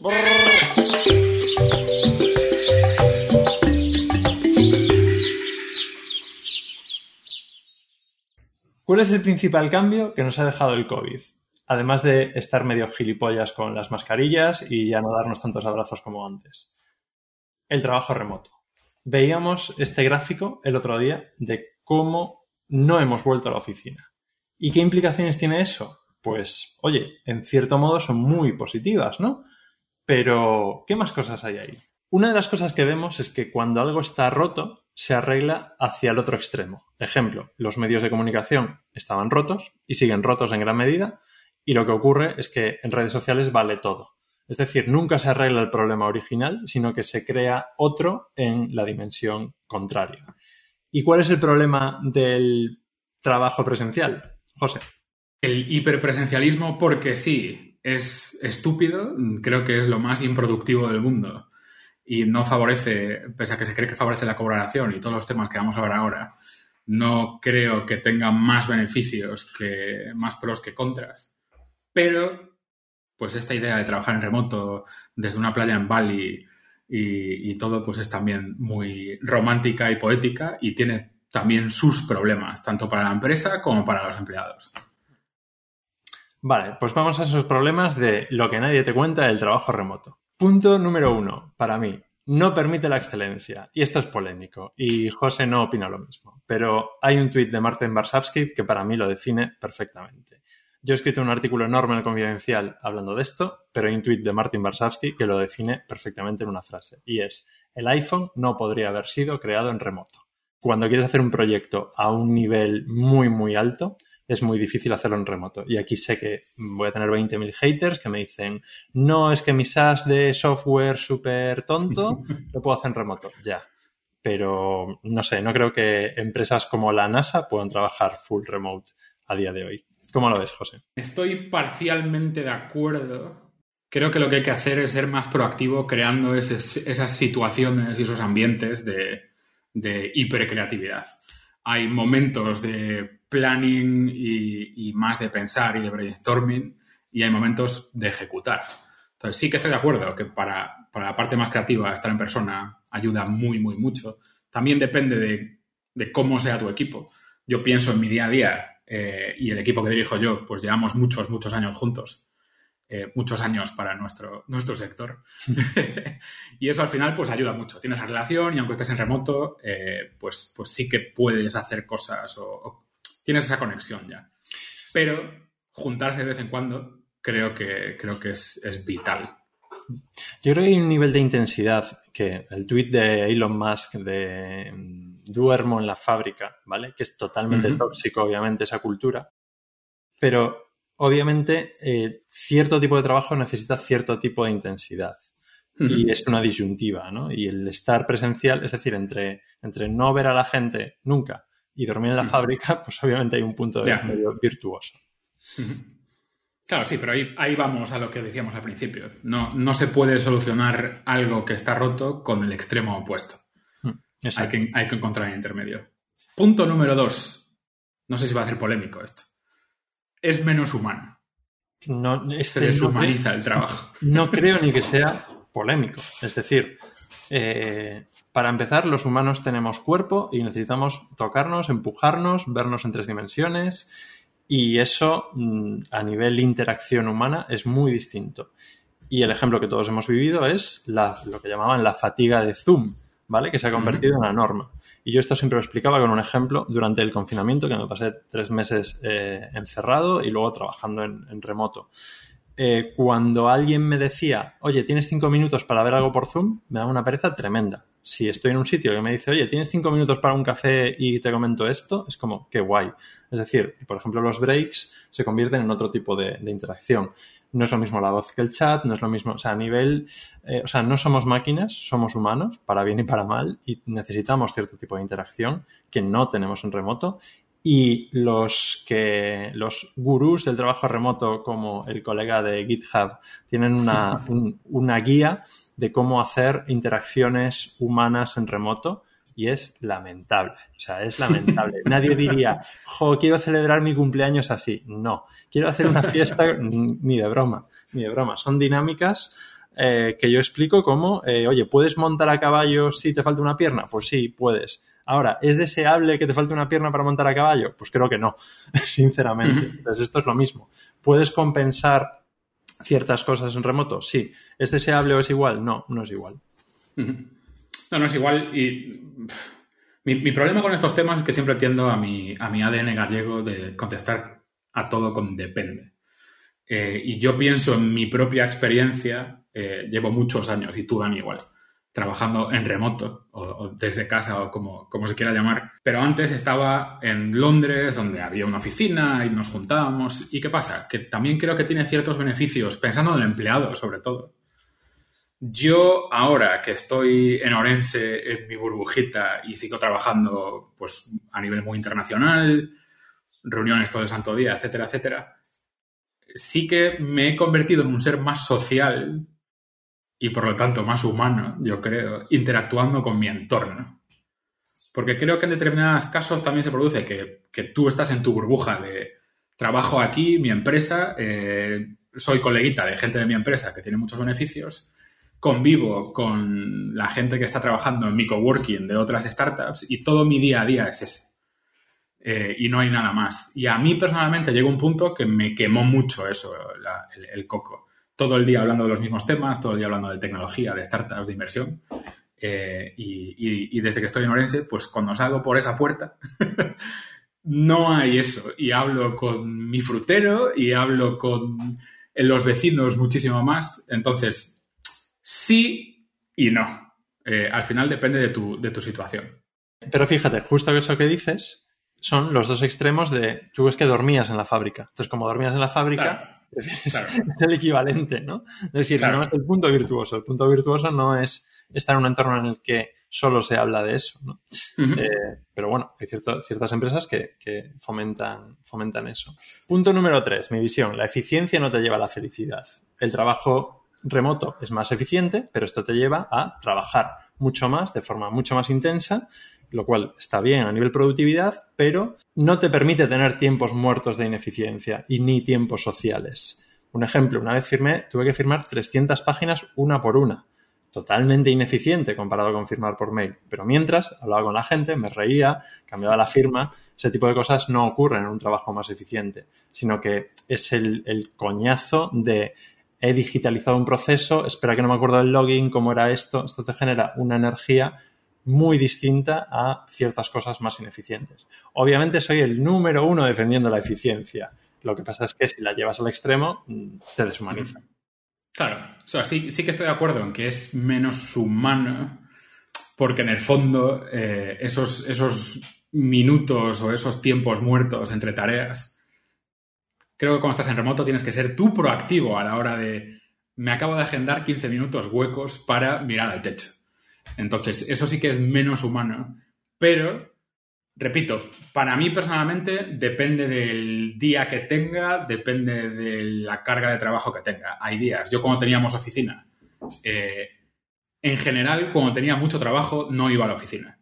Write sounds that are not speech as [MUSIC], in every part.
¿Cuál es el principal cambio que nos ha dejado el COVID? Además de estar medio gilipollas con las mascarillas y ya no darnos tantos abrazos como antes. El trabajo remoto. Veíamos este gráfico el otro día de cómo no hemos vuelto a la oficina. ¿Y qué implicaciones tiene eso? Pues, oye, en cierto modo son muy positivas, ¿no? Pero, ¿qué más cosas hay ahí? Una de las cosas que vemos es que cuando algo está roto, se arregla hacia el otro extremo. Ejemplo, los medios de comunicación estaban rotos y siguen rotos en gran medida, y lo que ocurre es que en redes sociales vale todo. Es decir, nunca se arregla el problema original, sino que se crea otro en la dimensión contraria. ¿Y cuál es el problema del trabajo presencial, José? El hiperpresencialismo, porque sí, es estúpido, creo que es lo más improductivo del mundo y no favorece, pese a que se cree que favorece la colaboración y todos los temas que vamos a ver ahora, no creo que tenga más beneficios que más pros que contras. Pero, pues esta idea de trabajar en remoto desde una playa en Bali y, todo, pues es también muy romántica y poética y tiene también sus problemas, tanto para la empresa como para los empleados. Vale, pues vamos a esos problemas de lo que nadie te cuenta del trabajo remoto. Punto número uno, para mí, no permite la excelencia. Y esto es polémico. Y José no opina lo mismo. Pero hay un tuit de Martin Barsavsky que para mí lo define perfectamente. Yo he escrito un artículo enorme en el Confidencial hablando de esto, pero hay un tuit de Martin Barsavsky que lo define perfectamente en una frase. Y es, el iPhone no podría haber sido creado en remoto. Cuando quieres hacer un proyecto a un nivel muy, muy alto, es muy difícil hacerlo en remoto. Y aquí sé que voy a tener 20.000 haters que me dicen, no, es que mi SaaS de software súper tonto [LAUGHS] lo puedo hacer en remoto. Ya. Pero no sé, no creo que empresas como la NASA puedan trabajar full remote a día de hoy. ¿Cómo lo ves, José? Estoy parcialmente de acuerdo. Creo que lo que hay que hacer es ser más proactivo creando esas situaciones y esos ambientes de, de hipercreatividad. Hay momentos de planning y, más de pensar y de brainstorming y hay momentos de ejecutar. Entonces sí que estoy de acuerdo que para, la parte más creativa estar en persona ayuda muy, muy mucho. También depende de, cómo sea tu equipo. Yo pienso en mi día a día eh, y el equipo que dirijo yo, pues llevamos muchos, muchos años juntos. Eh, muchos años para nuestro, nuestro sector. [LAUGHS] y eso al final pues ayuda mucho. Tienes la relación y aunque estés en remoto, eh, pues, pues sí que puedes hacer cosas o, tienes esa conexión ya. Pero juntarse de vez en cuando creo que, creo que es, vital. Yo creo que hay un nivel de intensidad que el tweet de Elon Musk de mm, duermo en la fábrica, ¿vale? Que es totalmente tóxico, obviamente, esa cultura. Pero obviamente eh, cierto tipo de trabajo necesita cierto tipo de intensidad. Y es una disyuntiva, ¿no? Y el estar presencial, es decir, entre, entre no ver a la gente nunca y dormir en la fábrica, [LAUGHS] pues obviamente hay un punto de medio virtuoso. Claro, sí, pero ahí, ahí, vamos a lo que decíamos al principio. No, no se puede solucionar algo que está roto con el extremo opuesto. Mm, hay que, hay que encontrar el intermedio. Punto número dos. No sé si va a ser polémico esto. Es menos humano. No, se deshumaniza el trabajo. No creo ni que sea polémico. Es decir, eh, para empezar, los humanos tenemos cuerpo y necesitamos tocarnos, empujarnos, vernos en tres dimensiones y eso mm, a nivel interacción humana es muy distinto. Y el ejemplo que todos hemos vivido es la, lo que llamaban la fatiga de Zoom, ¿vale? Que se ha convertido en una norma. Y yo esto siempre lo explicaba con un ejemplo durante el confinamiento, que me pasé tres meses eh, encerrado y luego trabajando en, remoto. Eh, cuando alguien me decía, oye, tienes cinco minutos para ver algo por Zoom, me daba una pereza tremenda si estoy en un sitio que me dice, oye, tienes cinco minutos para un café y te comento esto, es como, qué guay. Es decir, por ejemplo, los breaks se convierten en otro tipo de, interacción. No es lo mismo la voz que el chat, no es lo mismo, o sea, a nivel, eh, o sea, no somos máquinas, somos humanos, para bien y para mal, y necesitamos cierto tipo de interacción que no tenemos en remoto. Y los que, los gurús del trabajo remoto, como el colega de GitHub, tienen una, [LAUGHS] una guía de cómo hacer interacciones humanas en remoto y es lamentable. O sea, es lamentable. [LAUGHS] Nadie diría, jo, quiero celebrar mi cumpleaños así. No, quiero hacer una fiesta [LAUGHS] ni de broma, ni de broma. Son dinámicas eh, que yo explico como, eh, oye, ¿puedes montar a caballo si te falta una pierna? Pues sí, puedes. Ahora, ¿es deseable que te falte una pierna para montar a caballo? Pues creo que no, [LAUGHS] sinceramente. Entonces, esto es lo mismo. ¿Puedes compensar ciertas cosas en remoto? Sí. ¿Es deseable o es igual? No, no es igual. No, no es igual. Y mi, problema con estos temas es que siempre tiendo a mi, a mi ADN gallego de contestar a todo con depende. Eh, y yo pienso en mi propia experiencia, eh, llevo muchos años, y tú, Dani, igual, trabajando en remoto o, desde casa o como, como, se quiera llamar. Pero antes estaba en Londres, donde había una oficina y nos juntábamos. ¿Y qué pasa? Que también creo que tiene ciertos beneficios, pensando en el empleado sobre todo. Yo ahora que estoy en Orense, en mi burbujita, y sigo trabajando pues, a nivel muy internacional, reuniones todo el santo día, etcétera, etcétera, sí que me he convertido en un ser más social y por lo tanto más humano, yo creo, interactuando con mi entorno. Porque creo que en determinados casos también se produce que, tú estás en tu burbuja de trabajo aquí, mi empresa, eh, soy coleguita de gente de mi empresa que tiene muchos beneficios, convivo con la gente que está trabajando en mi coworking de otras startups y todo mi día a día es ese. Eh, y no hay nada más. Y a mí personalmente llegó un punto que me quemó mucho eso, el, coco. Todo el día hablando de los mismos temas, todo el día hablando de tecnología, de startups, de inversión. Eh, y, desde que estoy en Orense, pues cuando salgo por esa puerta, [LAUGHS] no hay eso. Y hablo con mi frutero y hablo con los vecinos muchísimo más. Entonces, sí y no. Eh, al final depende de tu, de tu situación. Pero fíjate, justo eso que dices, son los dos extremos de, tú es que dormías en la fábrica. Entonces, como dormías en la fábrica, [LAUGHS] es el equivalente, ¿no? Es decir, no es el punto virtuoso. El punto virtuoso no es estar en un entorno en el que solo se habla de eso, ¿no? Eh, pero bueno, hay ciertas empresas que, fomentan, fomentan eso. Punto número tres, mi visión. La eficiencia no te lleva a la felicidad. El trabajo remoto es más eficiente, pero esto te lleva a trabajar mucho más, de forma mucho más intensa lo cual está bien a nivel productividad, pero no te permite tener tiempos muertos de ineficiencia y ni tiempos sociales. Un ejemplo, una vez firmé, tuve que firmar 300 páginas una por una. Totalmente ineficiente comparado con firmar por mail. Pero mientras hablaba con la gente, me reía, cambiaba la firma. Ese tipo de cosas no ocurren en un trabajo más eficiente, sino que es el, el coñazo de he digitalizado un proceso, espera que no me acuerdo del login, cómo era esto. Esto te genera una energía muy distinta a ciertas cosas más ineficientes. Obviamente soy el número uno defendiendo la eficiencia. Lo que pasa es que si la llevas al extremo, mm, te deshumaniza. Claro, sí, que estoy de acuerdo en que es menos humano, porque en el fondo eh, esos, esos minutos o esos tiempos muertos entre tareas, creo que cuando estás en remoto tienes que ser tú proactivo a la hora de, me acabo de agendar 15 minutos huecos para mirar al techo entonces, eso sí que es menos humano. Pero, repito, para mí personalmente depende del día que tenga, depende de la carga de trabajo que tenga. Hay días. Yo cuando teníamos oficina, eh, en general, cuando tenía mucho trabajo, no iba a la oficina.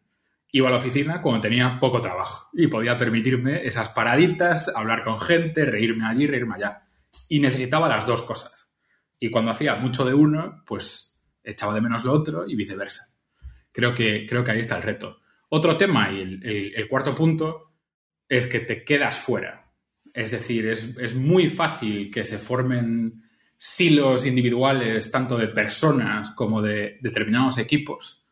Iba a la oficina cuando tenía poco trabajo y podía permitirme esas paraditas, hablar con gente, reírme allí, reírme allá. Y necesitaba las dos cosas. Y cuando hacía mucho de uno, pues echaba de menos lo otro y viceversa. Creo que, creo que ahí está el reto. Otro tema y el, cuarto punto es que te quedas fuera. Es decir, es, muy fácil que se formen silos individuales, tanto de personas como de determinados equipos.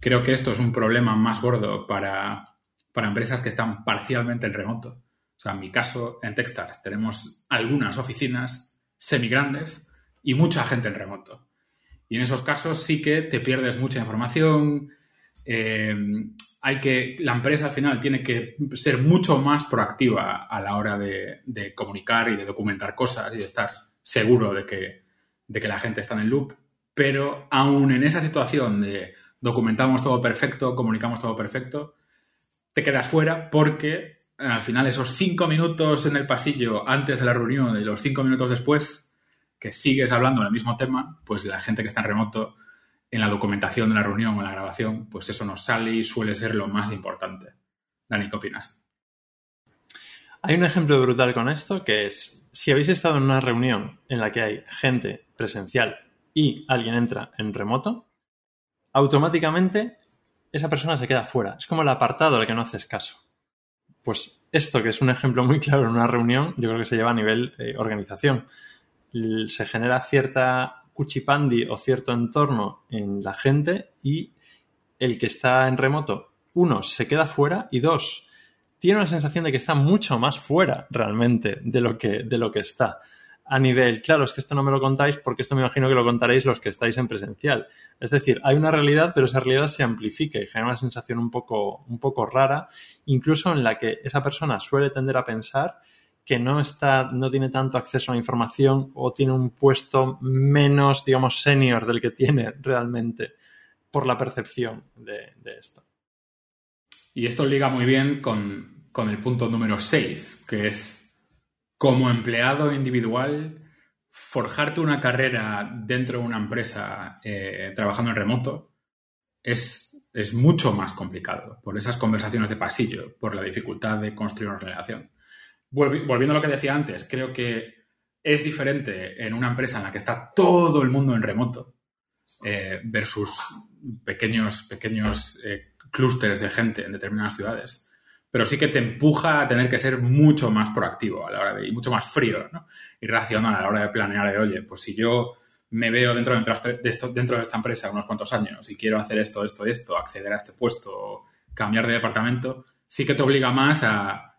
Creo que esto es un problema más gordo para, para empresas que están parcialmente en remoto. O sea, en mi caso, en Techstars tenemos algunas oficinas semigrandes y mucha gente en remoto. Y en esos casos sí que te pierdes mucha información. Eh, hay que, la empresa al final tiene que ser mucho más proactiva a la hora de, comunicar y de documentar cosas y de estar seguro de que, de que la gente está en el loop. Pero aún en esa situación de documentamos todo perfecto, comunicamos todo perfecto, te quedas fuera porque al final esos cinco minutos en el pasillo antes de la reunión y los cinco minutos después que sigues hablando del mismo tema, pues la gente que está en remoto, en la documentación de la reunión o en la grabación, pues eso nos sale y suele ser lo más importante. Dani, ¿qué opinas? Hay un ejemplo brutal con esto que es, si habéis estado en una reunión en la que hay gente presencial y alguien entra en remoto, automáticamente esa persona se queda fuera. Es como el apartado al que no haces caso. Pues esto, que es un ejemplo muy claro en una reunión, yo creo que se lleva a nivel eh, organización. Se genera cierta cuchipandi o cierto entorno en la gente y el que está en remoto, uno, se queda fuera y dos, tiene una sensación de que está mucho más fuera realmente de lo que, de lo que está a nivel, claro, es que esto no me lo contáis porque esto me imagino que lo contaréis los que estáis en presencial. Es decir, hay una realidad, pero esa realidad se amplifica y genera una sensación un poco, un poco rara, incluso en la que esa persona suele tender a pensar que no está, no tiene tanto acceso a la información o tiene un puesto menos, digamos, senior del que tiene realmente por la percepción de, esto. Y esto liga muy bien con, con el punto número 6, que es como empleado individual, forjarte una carrera dentro de una empresa eh, trabajando en remoto es, es, mucho más complicado por esas conversaciones de pasillo, por la dificultad de construir una relación. Volviendo a lo que decía antes, creo que es diferente en una empresa en la que está todo el mundo en remoto eh, versus pequeños, pequeños eh, clústeres de gente en determinadas ciudades pero sí que te empuja a tener que ser mucho más proactivo a la hora de, y mucho más frío, ¿no? Y racional a la hora de planear de, oye, pues si yo me veo dentro de, dentro de esta empresa unos cuantos años y quiero hacer esto, esto, esto, acceder a este puesto, cambiar de departamento, sí que te obliga más a,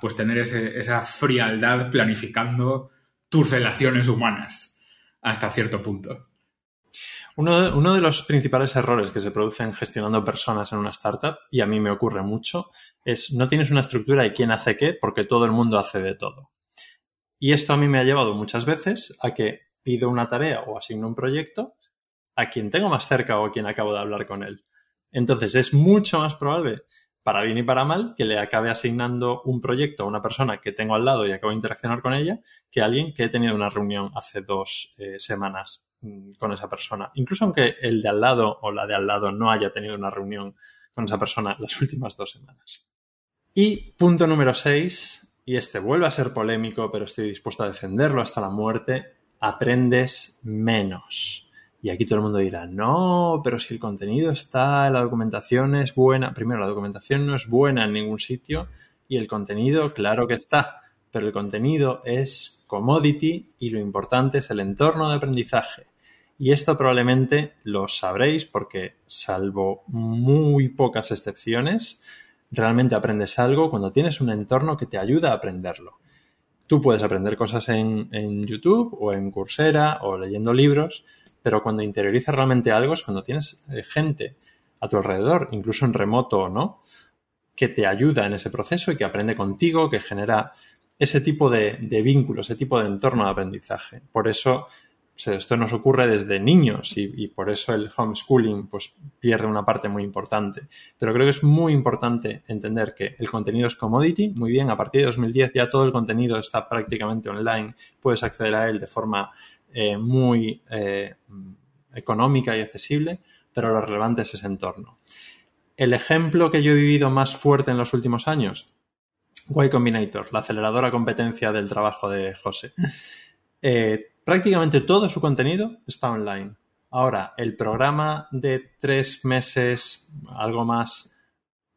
pues tener esa frialdad planificando tus relaciones humanas hasta cierto punto. Uno de, los principales errores que se producen gestionando personas en una startup, y a mí me ocurre mucho, es no tienes una estructura de quién hace qué porque todo el mundo hace de todo. Y esto a mí me ha llevado muchas veces a que pido una tarea o asigno un proyecto a quien tengo más cerca o a quien acabo de hablar con él. Entonces es mucho más probable, para bien y para mal, que le acabe asignando un proyecto a una persona que tengo al lado y acabo de interaccionar con ella, que alguien que he tenido una reunión hace dos eh, semanas Mm, con esa persona. Incluso aunque el de al lado o la de al lado no haya tenido una reunión con esa persona las últimas dos semanas. Y punto número 6, y este vuelve a ser polémico, pero estoy dispuesto a defenderlo hasta la muerte, aprendes menos. Y aquí todo el mundo dirá, no, pero si el contenido está, la documentación es buena. Primero, la documentación no es buena en ningún sitio y el contenido, claro que está, pero el contenido es commodity y lo importante es el entorno de aprendizaje. Y esto probablemente lo sabréis porque, salvo muy pocas excepciones, realmente aprendes algo cuando tienes un entorno que te ayuda a aprenderlo. Tú puedes aprender cosas en, YouTube o en Coursera o leyendo libros, pero cuando interiorizas realmente algo es cuando tienes eh, gente a tu alrededor, incluso en remoto o no, que te ayuda en ese proceso y que aprende contigo, que genera ese tipo de, de vínculo, ese tipo de entorno de aprendizaje. Por eso esto nos ocurre desde niños y, por eso el homeschooling pues, pierde una parte muy importante. Pero creo que es muy importante entender que el contenido es commodity. Muy bien, a partir de 2010 ya todo el contenido está prácticamente online. Puedes acceder a él de forma eh, muy eh, económica y accesible, pero lo relevante es ese entorno. El ejemplo que yo he vivido más fuerte en los últimos años, Y Combinator, la aceleradora competencia del trabajo de José. Eh, prácticamente todo su contenido está online. Ahora, el programa de tres meses, algo más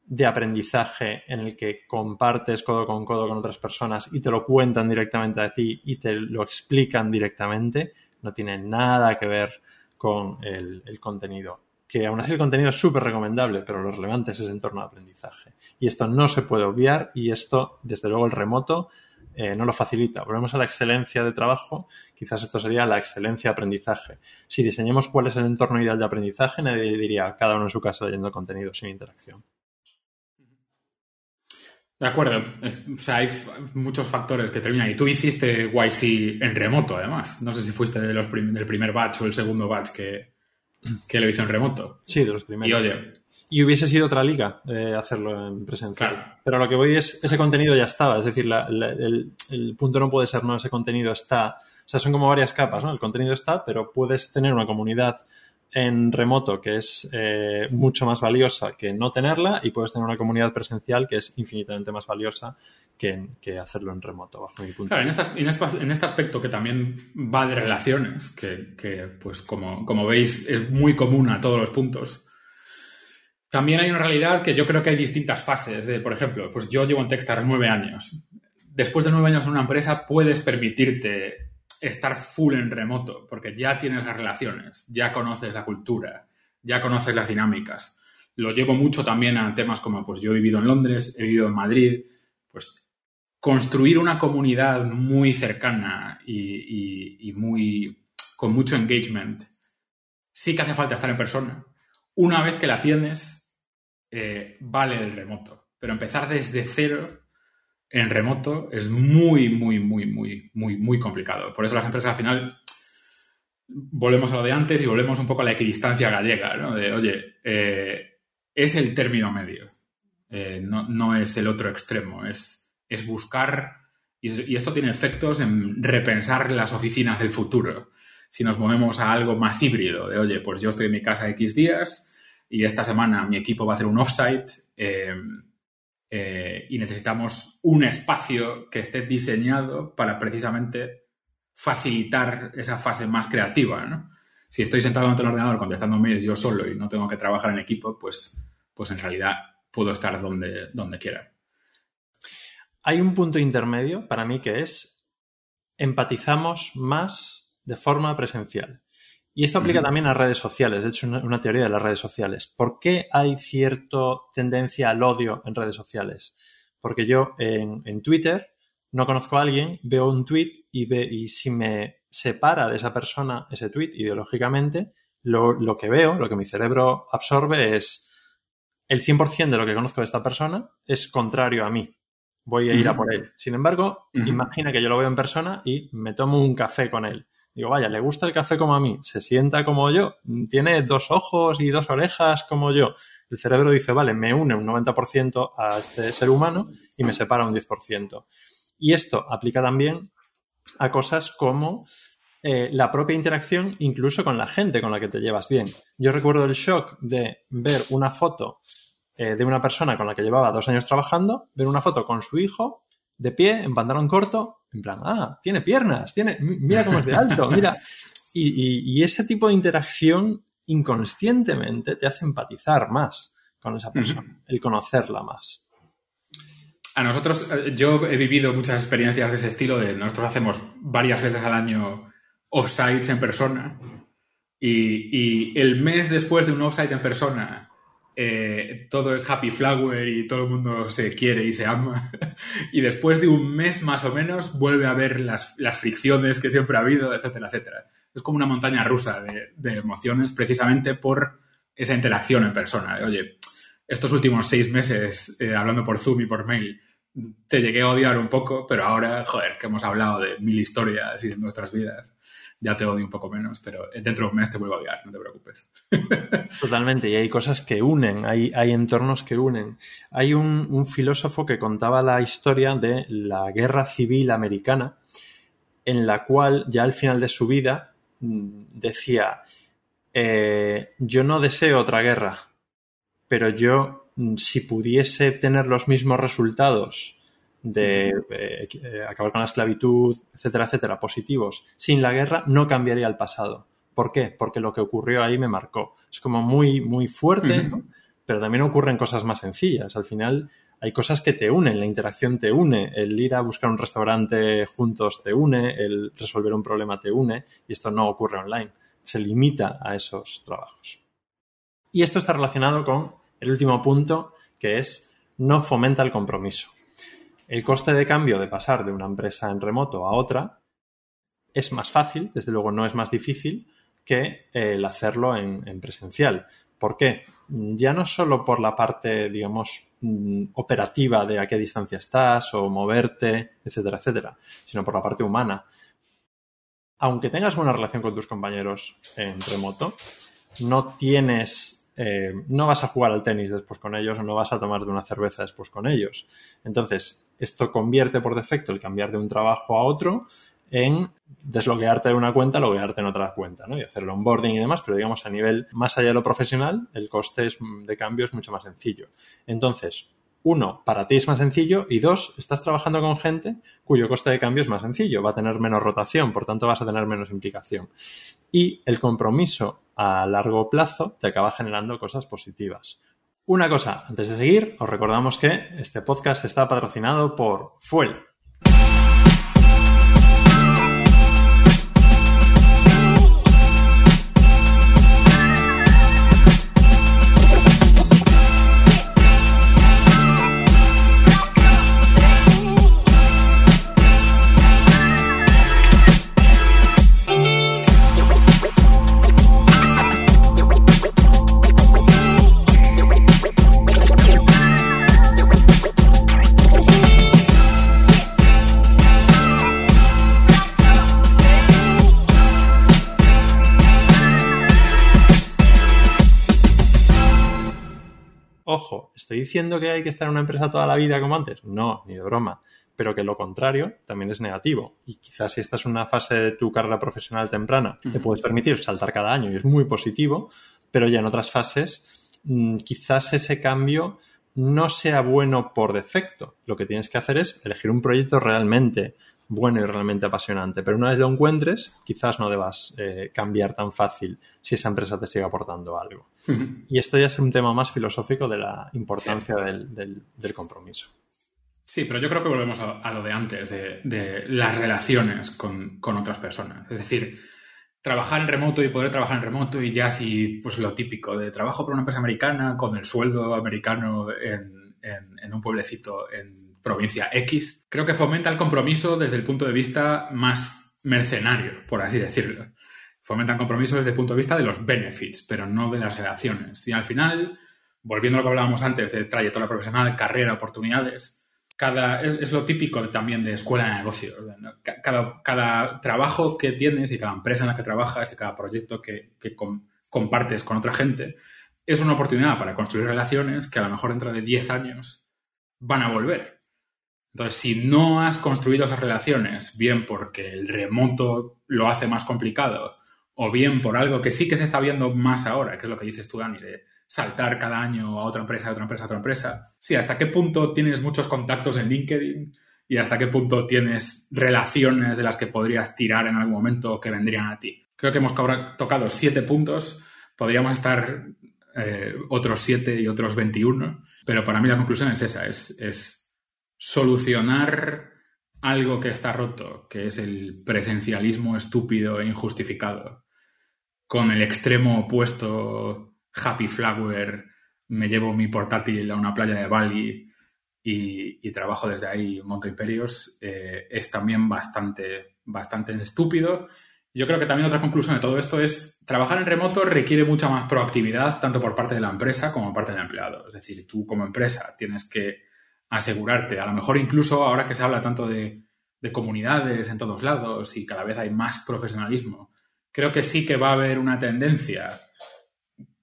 de aprendizaje en el que compartes codo con codo con otras personas y te lo cuentan directamente a ti y te lo explican directamente, no tiene nada que ver con el, contenido. Que aún así el contenido es súper recomendable, pero lo relevante es ese entorno de aprendizaje. Y esto no se puede obviar y esto, desde luego, el remoto eh, no lo facilita. Volvemos a la excelencia de trabajo, quizás esto sería la excelencia de aprendizaje. Si diseñemos cuál es el entorno ideal de aprendizaje, nadie diría cada uno en su casa leyendo contenido sin interacción. De acuerdo. O sea, hay muchos factores que terminan. Y tú hiciste YC en remoto, además. No sé si fuiste de los del primer batch o el segundo batch que, que lo hizo en remoto. Sí, de los primeros. Y oye, y hubiese sido otra liga eh, hacerlo en presencial. Pero lo que voy es, ese contenido ya estaba, es decir, el, punto no puede ser, no, ese contenido está, o sea, son como varias capas, ¿no? El contenido está, pero puedes tener una comunidad en remoto que es eh, mucho más valiosa que no tenerla y puedes tener una comunidad presencial que es infinitamente más valiosa que, hacerlo en remoto, bajo mi punto claro, en, en, este aspecto que también va de relaciones, que, pues como, como veis es muy común a todos los puntos, también hay una realidad que yo creo que hay distintas fases. De, por ejemplo, pues yo llevo en Techstars nueve años. Después de nueve años en una empresa puedes permitirte estar full en remoto, porque ya tienes las relaciones, ya conoces la cultura, ya conoces las dinámicas. Lo llevo mucho también a temas como, pues yo he vivido en Londres, he vivido en Madrid, pues construir una comunidad muy cercana y, muy con mucho engagement, sí que hace falta estar en persona. Una vez que la tienes, eh, vale el remoto. Pero empezar desde cero en remoto es muy, muy, muy, muy, muy, muy complicado. Por eso las empresas al final volvemos a lo de antes y volvemos un poco a la equidistancia gallega, ¿no? De, oye, eh, es el término medio, eh, no, es el otro extremo, es, es buscar, y, esto tiene efectos en repensar las oficinas del futuro. Si nos movemos a algo más híbrido, de, oye, pues yo estoy en mi casa X días y esta semana mi equipo va a hacer un offsite, eh, eh, y necesitamos un espacio que esté diseñado para precisamente facilitar esa fase más creativa, Si estoy sentado ante el ordenador contestando mails yo solo y no tengo que trabajar en equipo, pues, pues en realidad puedo estar donde, donde quiera. Hay un punto intermedio para mí que es empatizamos más de forma presencial. Y esto aplica también a redes sociales, de hecho, una, una, teoría de las redes sociales. ¿Por qué hay cierta tendencia al odio en redes sociales? Porque yo en, Twitter no conozco a alguien, veo un tweet y, ve, y si me separa de esa persona ese tweet ideológicamente, lo, lo que veo, lo que mi cerebro absorbe es el 100% de lo que conozco de esta persona es contrario a mí. Voy a ir a por él. Sin embargo, imagina que yo lo veo en persona y me tomo un café con él Digo, vaya, le gusta el café como a mí, se sienta como yo, tiene dos ojos y dos orejas como yo. El cerebro dice, vale, me une un 90% a este ser humano y me separa un 10%. Y esto aplica también a cosas como eh, la propia interacción incluso con la gente con la que te llevas bien. Yo recuerdo el shock de ver una foto eh, de una persona con la que llevaba dos años trabajando, ver una foto con su hijo de pie, en pantalón corto, en plan, ah, tiene piernas, tiene, mira cómo es de alto, mira. [LAUGHS] Y, ese tipo de interacción inconscientemente te hace empatizar más con esa persona, el conocerla más. A nosotros, eh, yo he vivido muchas experiencias de ese estilo, de nosotros hacemos varias veces al año offsites en persona y, y el mes después de un offsite en persona eh, todo es happy flower y todo el mundo se quiere y se ama. [LAUGHS] y después de un mes más o menos vuelve a haber las, fricciones que siempre ha habido, etcétera, etcétera. Es como una montaña rusa de, emociones precisamente por esa interacción en persona. Oye, estos últimos seis meses eh, hablando por Zoom y por mail, te llegué a odiar un poco, pero ahora, joder, que hemos hablado de mil historias y de nuestras vidas ya te odio un poco menos, pero dentro de un mes te vuelvo a odiar, no te preocupes. [LAUGHS] Totalmente, y hay cosas que unen, hay, hay entornos que unen. Hay un, filósofo que contaba la historia de la guerra civil americana, en la cual ya al final de su vida mm, decía, eh, yo no deseo otra guerra, pero yo mm, si pudiese tener los mismos resultados de eh, eh, acabar con la esclavitud, etcétera, etcétera, positivos, sin la guerra no cambiaría el pasado. ¿Por qué? Porque lo que ocurrió ahí me marcó. Es como muy, muy fuerte, pero también ocurren cosas más sencillas. Al final hay cosas que te unen, la interacción te une, el ir a buscar un restaurante juntos te une, el resolver un problema te une, y esto no ocurre online. Se limita a esos trabajos. Y esto está relacionado con el último punto, que es no fomenta el compromiso el coste de cambio de pasar de una empresa en remoto a otra es más fácil, desde luego no es más difícil que el hacerlo en, presencial. ¿Por qué? Ya no solo por la parte, digamos, mm, operativa de a qué distancia estás o moverte, etcétera, etcétera, sino por la parte humana. Aunque tengas buena relación con tus compañeros en remoto, no tienes eh, no vas a jugar al tenis después con ellos o no vas a tomarte una cerveza después con ellos. Entonces, esto convierte por defecto el cambiar de un trabajo a otro en desloguearte de una cuenta, loguearte en otra cuenta, ¿no? Y hacer el onboarding y demás, pero digamos a nivel más allá de lo profesional, el coste de cambio es mucho más sencillo. Entonces, uno, para ti es más sencillo y dos, estás trabajando con gente cuyo coste de cambio es más sencillo, va a tener menos rotación, por tanto vas a tener menos implicación. Y el compromiso a largo plazo te acaba generando cosas positivas. Una cosa, antes de seguir, os recordamos que este podcast está patrocinado por Fuel, ¿Estoy diciendo que hay que estar en una empresa toda la vida como antes? No, ni de broma. Pero que lo contrario también es negativo. Y quizás si esta es una fase de tu carrera profesional temprana, te puedes permitir saltar cada año y es muy positivo, pero ya en otras fases mm, quizás ese cambio no sea bueno por defecto. Lo que tienes que hacer es elegir un proyecto realmente bueno y realmente apasionante. Pero una vez lo encuentres, quizás no debas eh, cambiar tan fácil si esa empresa te sigue aportando algo. Y esto ya es un tema más filosófico de la importancia del, compromiso. Sí, pero yo creo que volvemos a, lo de antes, de, las relaciones con, otras personas. Es decir, trabajar en remoto y poder trabajar en remoto y ya si, pues lo típico de trabajo por una empresa americana con el sueldo americano en, en un pueblecito en provincia X, creo que fomenta el compromiso desde el punto de vista más mercenario, por así decirlo. Fomenta el compromiso desde el punto de vista de los benefits, pero no de las relaciones. Y al final, volviendo a lo que hablábamos antes de trayectoria profesional, carrera, oportunidades, cada, es, lo típico también de escuela de negocios. Cada, cada, trabajo que tienes y cada empresa en la que trabajas y cada proyecto que, compartes con otra gente es una oportunidad para construir relaciones que a lo mejor dentro de 10 años van a volver. Entonces, si no has construido esas relaciones, bien porque el remoto lo hace más complicado, o bien por algo que sí que se está viendo más ahora, que es lo que dices tú, Dani, de saltar cada año a otra empresa, a otra empresa, a otra empresa. Sí, hasta qué punto tienes muchos contactos en LinkedIn y hasta qué punto tienes relaciones de las que podrías tirar en algún momento que vendrían a ti. Creo que hemos tocado siete puntos, podríamos estar eh, otros siete y otros 21, pero para mí la conclusión es esa, es solucionar algo que está roto, que es el presencialismo estúpido e injustificado, con el extremo opuesto, happy flower, me llevo mi portátil a una playa de Bali y, trabajo desde ahí, monto imperios, eh, es también bastante, bastante estúpido. Yo creo que también otra conclusión de todo esto es trabajar en remoto requiere mucha más proactividad tanto por parte de la empresa como por parte del empleado. Es decir, tú como empresa tienes que asegurarte. A lo mejor incluso ahora que se habla tanto de, comunidades en todos lados y cada vez hay más profesionalismo, creo que sí que va a haber una tendencia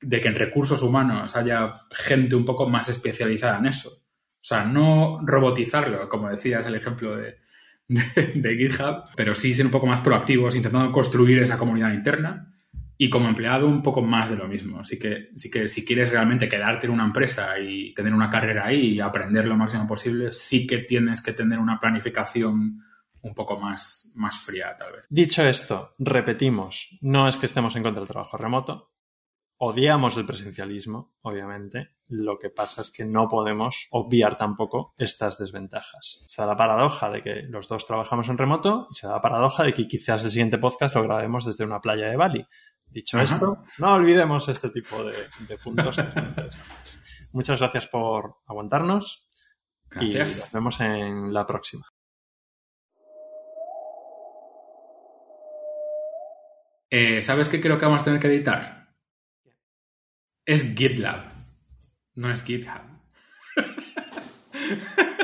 de que en recursos humanos haya gente un poco más especializada en eso. O sea, no robotizarlo, como decías el ejemplo de, de GitHub, pero sí ser un poco más proactivos, intentando construir esa comunidad interna y como empleado un poco más de lo mismo. Así que, sí que si quieres realmente quedarte en una empresa y tener una carrera ahí y aprender lo máximo posible, sí que tienes que tener una planificación un poco más, más fría, tal vez. Dicho esto, repetimos, no es que estemos en contra del trabajo remoto. Odiamos el presencialismo, obviamente. Lo que pasa es que no podemos obviar tampoco estas desventajas. Se da la paradoja de que los dos trabajamos en remoto y se da la paradoja de que quizás el siguiente podcast lo grabemos desde una playa de Bali. Dicho esto, no olvidemos este tipo de, puntos Muchas gracias por aguantarnos y nos vemos en la próxima. Eh, ¿Sabes qué creo que vamos a tener que editar? Es GitLab, no es GitHub. [LAUGHS]